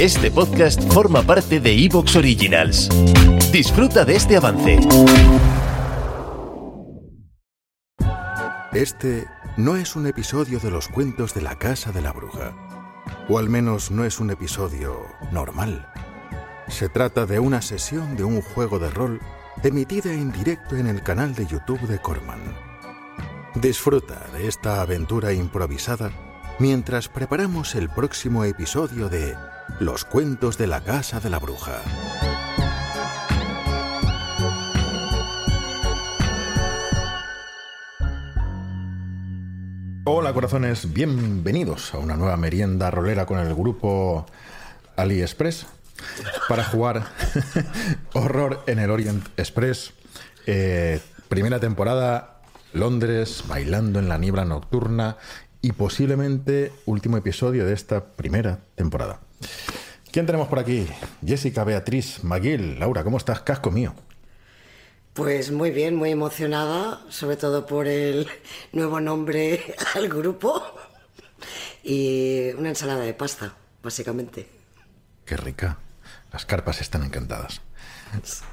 Este podcast forma parte de Evox Originals. Disfruta de este avance. Este no es un episodio de los cuentos de la Casa de la Bruja. O al menos no es un episodio normal. Se trata de una sesión de un juego de rol emitida en directo en el canal de YouTube de Corman. Disfruta de esta aventura improvisada mientras preparamos el próximo episodio de Los cuentos de la Casa de la Bruja. Hola corazones, bienvenidos a una nueva merienda rolera con el grupo AliExpress para jugar Horror en el Orient Express. Eh, primera temporada, Londres, bailando en la niebla nocturna y posiblemente último episodio de esta primera temporada. ¿Quién tenemos por aquí? Jessica, Beatriz, Maguil, Laura, ¿cómo estás? Casco mío. Pues muy bien, muy emocionada, sobre todo por el nuevo nombre al grupo y una ensalada de pasta, básicamente. Qué rica. Las carpas están encantadas.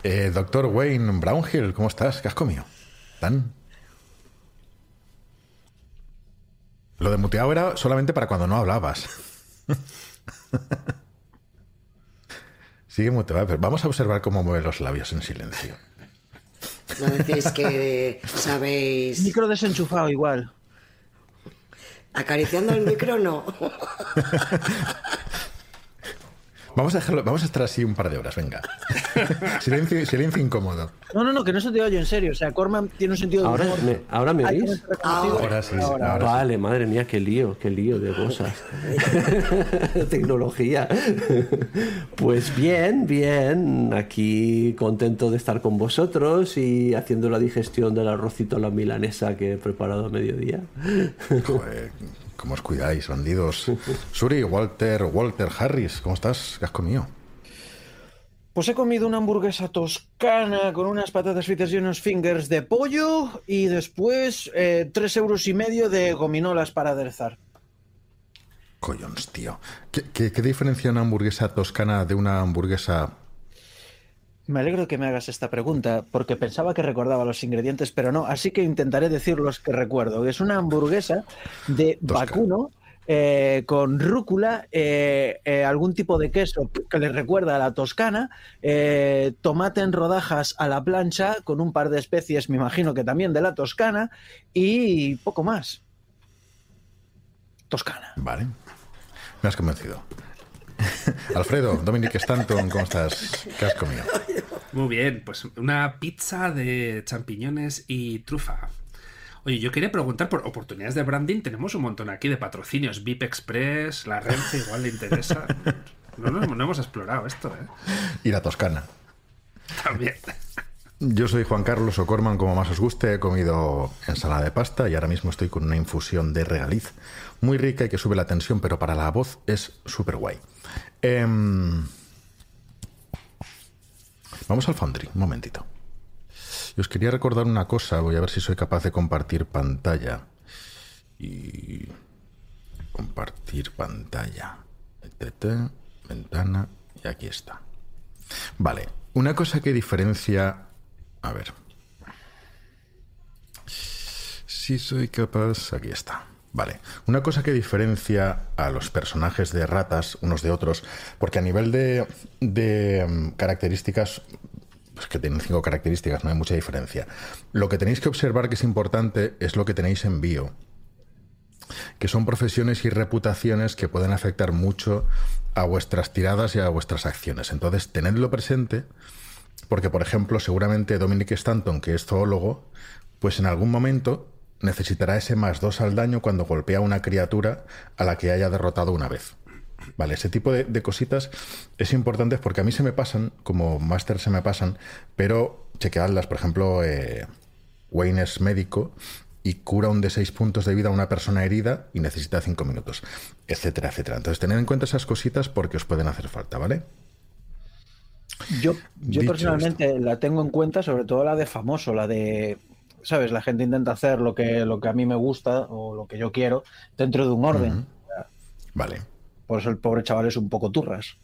Eh, doctor Wayne Brownhill, ¿cómo estás? ¿Qué has comido? ¿Tan? Lo de muteado era solamente para cuando no hablabas. Sigue muteado. pero Vamos a observar cómo mueve los labios en silencio. No decís que sabéis. Micro desenchufado igual. Acariciando el micro, no. Vamos a dejarlo, vamos a estar así un par de horas, venga. silencio, silencio incómodo. No, no, no, que no se te oye en serio. O sea, Corman tiene un sentido de Ahora humor. me, ahora me oís. ser reconocido. Ahora sí, Ahora. ahora sí. Vale, madre mía, qué lío, qué lío de cosas. Tecnología. Pues bien, bien. Aquí contento de estar con vosotros y haciendo la digestión del arrocito a la milanesa que he preparado a mediodía. Joder, ¿Cómo os cuidáis, bandidos? Suri, Walter, Walter Harris, ¿cómo estás? ¿Qué has comido? Pues he comido una hamburguesa toscana con unas patatas fritas y unos fingers de pollo y después eh, tres euros y medio de gominolas para aderezar. Collons, tío. ¿Qué, qué, qué diferencia una hamburguesa toscana de una hamburguesa Me alegro que me hagas esta pregunta porque pensaba que recordaba los ingredientes, pero no, así que intentaré decir los que recuerdo. Es una hamburguesa de vacuno eh, con rúcula, eh, eh, algún tipo de queso que le recuerda a la toscana, tomate en rodajas a la plancha con un par de especies, me imagino que también de la toscana, y poco más. Toscana. Vale. Me has convencido. Alfredo, Dominic Stanton, ¿cómo estás? ¿Qué has comido? Muy bien, pues una pizza de champiñones y trufa. Oye, yo quería preguntar por oportunidades de branding. Tenemos un montón aquí de patrocinios. VIP Express, la Renfe, igual le interesa. No, no, no hemos explorado esto, ¿eh? Y la toscana. También. Yo soy Juan Carlos O'Corman, como más os guste. He comido ensalada de pasta y ahora mismo estoy con una infusión de regaliz muy rica y que sube la tensión, pero para la voz es súper guay. Em, Vamos al Foundry, un momentito. Y os quería recordar una cosa, voy a ver si soy capaz de compartir pantalla. Y. Compartir pantalla. Ventana, y aquí está. Vale, una cosa que diferencia. A ver. Si soy capaz. Aquí está. Vale. Una cosa que diferencia a los personajes de ratas unos de otros, porque a nivel de, de mm, características, pues que tienen cinco características, no hay mucha diferencia. Lo que tenéis que observar que es importante es lo que tenéis en bio, que son profesiones y reputaciones que pueden afectar mucho a vuestras tiradas y a vuestras acciones. Entonces, tenedlo presente, porque, por ejemplo, seguramente Dominic Stanton, que es zoólogo, pues en algún momento necesitará ese más dos al daño cuando golpea a una criatura a la que haya derrotado una vez. Vale, ese tipo de, cositas es importante porque a mí se me pasan, como máster se me pasan, pero chequeadlas, por ejemplo, eh, Wayne es médico y cura un de 6 puntos de vida a una persona herida y necesita 5 minutos, etcétera, etcétera. Entonces, tened en cuenta esas cositas porque os pueden hacer falta, ¿vale? Yo, yo Dicho personalmente la tengo en cuenta, sobre todo la de famoso, la de, ¿sabes? La gente intenta hacer lo que, lo que a mí me gusta o lo que yo quiero dentro de un orden. Vale. Por eso el pobre chaval es un poco turras.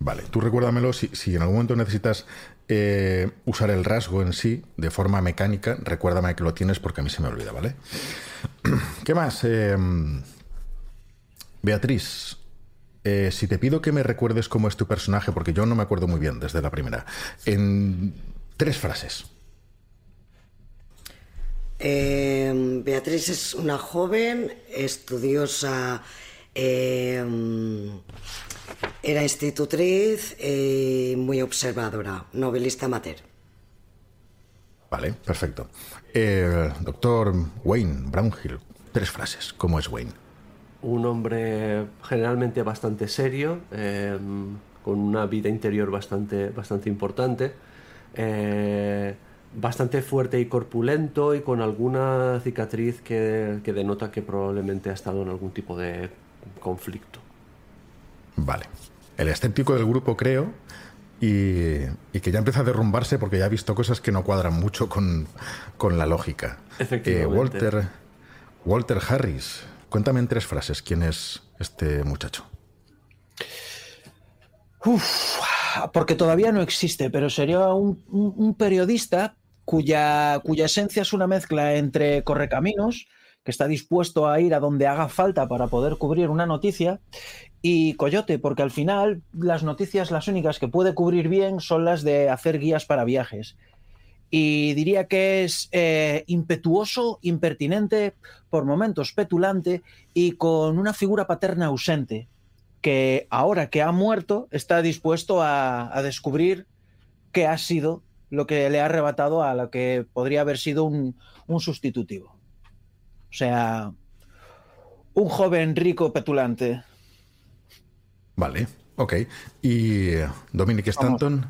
Vale, tú recuérdamelo si, si en algún momento necesitas eh, usar el rasgo en sí de forma mecánica, recuérdame que lo tienes porque a mí se me olvida, ¿vale? ¿Qué más? Eh, Beatriz, eh, si te pido que me recuerdes cómo es tu personaje, porque yo no me acuerdo muy bien desde la primera, en tres frases. Eh, Beatriz es una joven estudiosa, eh, era institutriz y muy observadora, novelista amateur. Vale, perfecto. Eh, doctor Wayne Brownhill, tres frases. ¿Cómo es Wayne? Un hombre generalmente bastante serio, eh, con una vida interior bastante, bastante importante, eh, bastante fuerte y corpulento y con alguna cicatriz que, que denota que probablemente ha estado en algún tipo de conflicto. Vale. El escéptico del grupo, creo, y, y que ya empieza a derrumbarse porque ya ha visto cosas que no cuadran mucho con, con la lógica. Efectivamente. Eh, Walter, Walter Harris, cuéntame en tres frases quién es este muchacho. Uf, porque todavía no existe, pero sería un, periodista cuya, cuya esencia es una mezcla entre correcaminos, que está dispuesto a ir a donde haga falta para poder cubrir una noticia, y coyote, porque al final las noticias las únicas que puede cubrir bien son las de hacer guías para viajes. Y diría que es eh, impetuoso, impertinente, por momentos petulante y con una figura paterna ausente que ahora que ha muerto está dispuesto a, a descubrir qué ha sido lo que le ha arrebatado a lo que podría haber sido un, un sustitutivo. O sea, un joven rico petulante. Vale, ok. ¿Y eh, Dominic Stanton?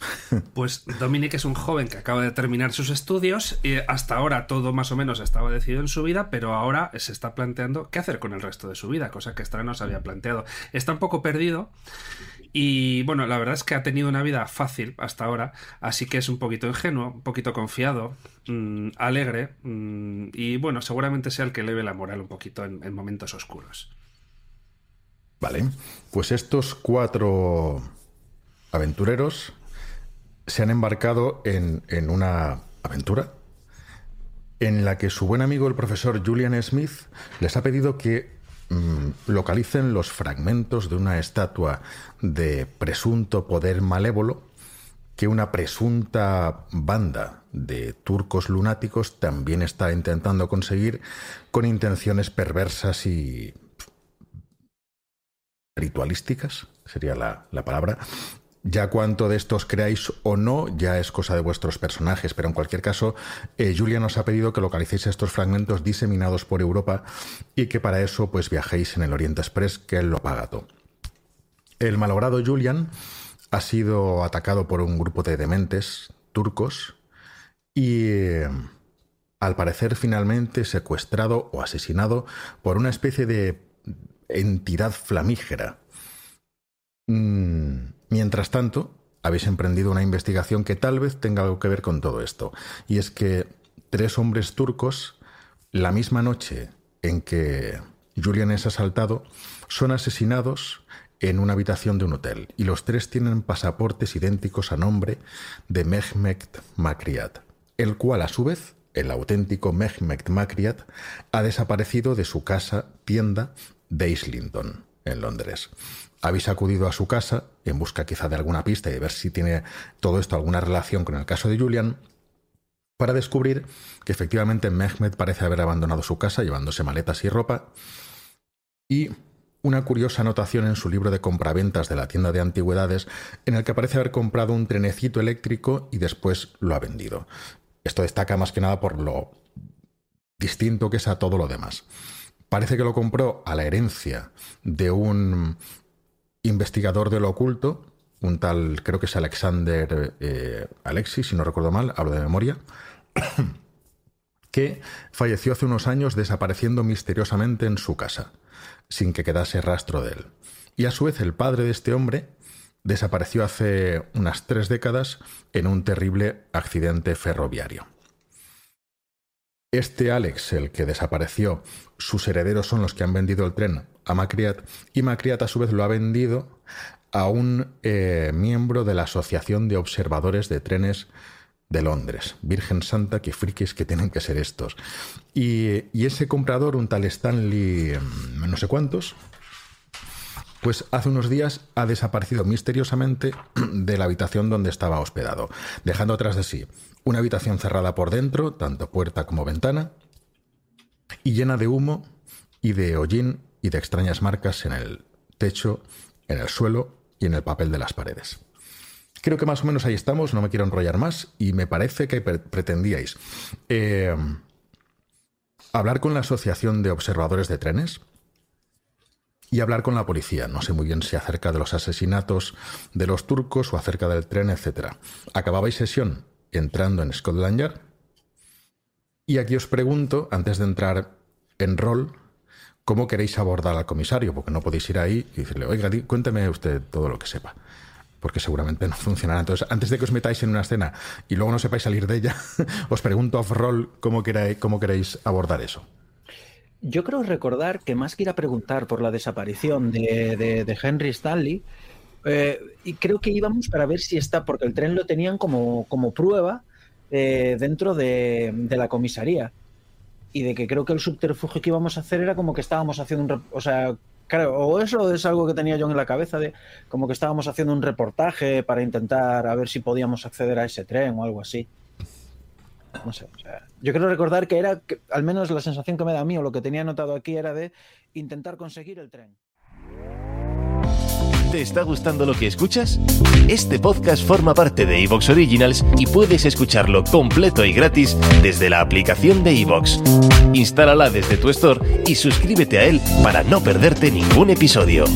Pues Dominic es un joven que acaba de terminar sus estudios y hasta ahora todo más o menos estaba decidido en su vida, pero ahora se está planteando qué hacer con el resto de su vida, cosa que no se había planteado. Está un poco perdido y bueno, la verdad es que ha tenido una vida fácil hasta ahora, así que es un poquito ingenuo, un poquito confiado, mm, alegre mm, y bueno, seguramente sea el que leve la moral un poquito en momentos oscuros. Vale. Pues estos cuatro aventureros se han embarcado en, en una aventura en la que su buen amigo el profesor Julian Smith les ha pedido que mm, localicen los fragmentos de una estatua de presunto poder malévolo que una presunta banda de turcos lunáticos también está intentando conseguir con intenciones perversas y ritualísticas, sería la, la palabra. Ya cuánto de estos creáis o no, ya es cosa de vuestros personajes, pero en cualquier caso, eh, Julia nos ha pedido que localicéis estos fragmentos diseminados por Europa y que para eso pues viajéis en el Oriente Express, que él lo paga. El malogrado Julian ha sido atacado por un grupo de dementes turcos y eh, al parecer finalmente secuestrado o asesinado por una especie de entidad flamígera. Mm, mientras tanto, habéis emprendido una investigación que tal vez tenga algo que ver con todo esto. Y es que tres hombres turcos, la misma noche en que Julian es asaltado, son asesinados en una habitación de un hotel. Y los tres tienen pasaportes idénticos a nombre de Mehmet Makriat, el cual a su vez el auténtico Mehmet Makriat ha desaparecido de su casa tienda de Islington, en Londres. Habéis acudido a su casa en busca quizá de alguna pista y de ver si tiene todo esto alguna relación con el caso de Julian, para descubrir que efectivamente Mehmet parece haber abandonado su casa llevándose maletas y ropa, y una curiosa anotación en su libro de compraventas de la tienda de antigüedades en el que parece haber comprado un trenecito eléctrico y después lo ha vendido. Esto destaca más que nada por lo distinto que es a todo lo demás. Parece que lo compró a la herencia de un investigador de lo oculto, un tal, creo que es Alexander eh, Alexis, si no recuerdo mal, hablo de memoria, que falleció hace unos años desapareciendo misteriosamente en su casa, sin que quedase rastro de él. Y a su vez el padre de este hombre desapareció hace unas tres décadas en un terrible accidente ferroviario. Este Alex, el que desapareció, sus herederos son los que han vendido el tren a Macriat y Macriat a su vez lo ha vendido a un eh, miembro de la Asociación de Observadores de Trenes de Londres. Virgen Santa, qué frikis que tienen que ser estos. Y, y ese comprador, un tal Stanley, mm, no sé cuántos, pues hace unos días ha desaparecido misteriosamente de la habitación donde estaba hospedado, dejando atrás de sí una habitación cerrada por dentro, tanto puerta como ventana, y llena de humo y de hollín y de extrañas marcas en el techo, en el suelo y en el papel de las paredes. Creo que más o menos ahí estamos, no me quiero enrollar más y me parece que pretendíais eh, hablar con la Asociación de Observadores de Trenes y hablar con la policía. No sé muy bien si acerca de los asesinatos de los turcos o acerca del tren, etc. Acababais sesión entrando en Scotland Yard y aquí os pregunto, antes de entrar en rol, cómo queréis abordar al comisario, porque no podéis ir ahí y decirle, oiga, cuénteme usted todo lo que sepa. Porque seguramente no funcionará. Entonces, antes de que os metáis en una escena y luego no sepáis salir de ella, os pregunto off-roll cómo, cómo queréis abordar eso. Yo creo recordar que más que ir a preguntar por la desaparición de, Henry Stanley, eh, y creo que íbamos para ver si está, porque el tren lo tenían como, como prueba eh, dentro de, de, la comisaría y de que creo que el subterfugio que íbamos a hacer era como que estábamos haciendo un... O sea, claro, o eso es algo que tenía yo en la cabeza de como que estábamos haciendo un reportaje para intentar a ver si podíamos acceder a ese tren o algo así. No sé, o sea, yo quiero recordar que era, al menos la sensación que me da a mí o lo que tenía anotado aquí era de intentar conseguir el tren. ¿Te está gustando lo que escuchas? Este podcast forma parte de Evox Originals y puedes escucharlo completo y gratis desde la aplicación de Evox. Instálala desde tu store y suscríbete a él para no perderte ningún episodio.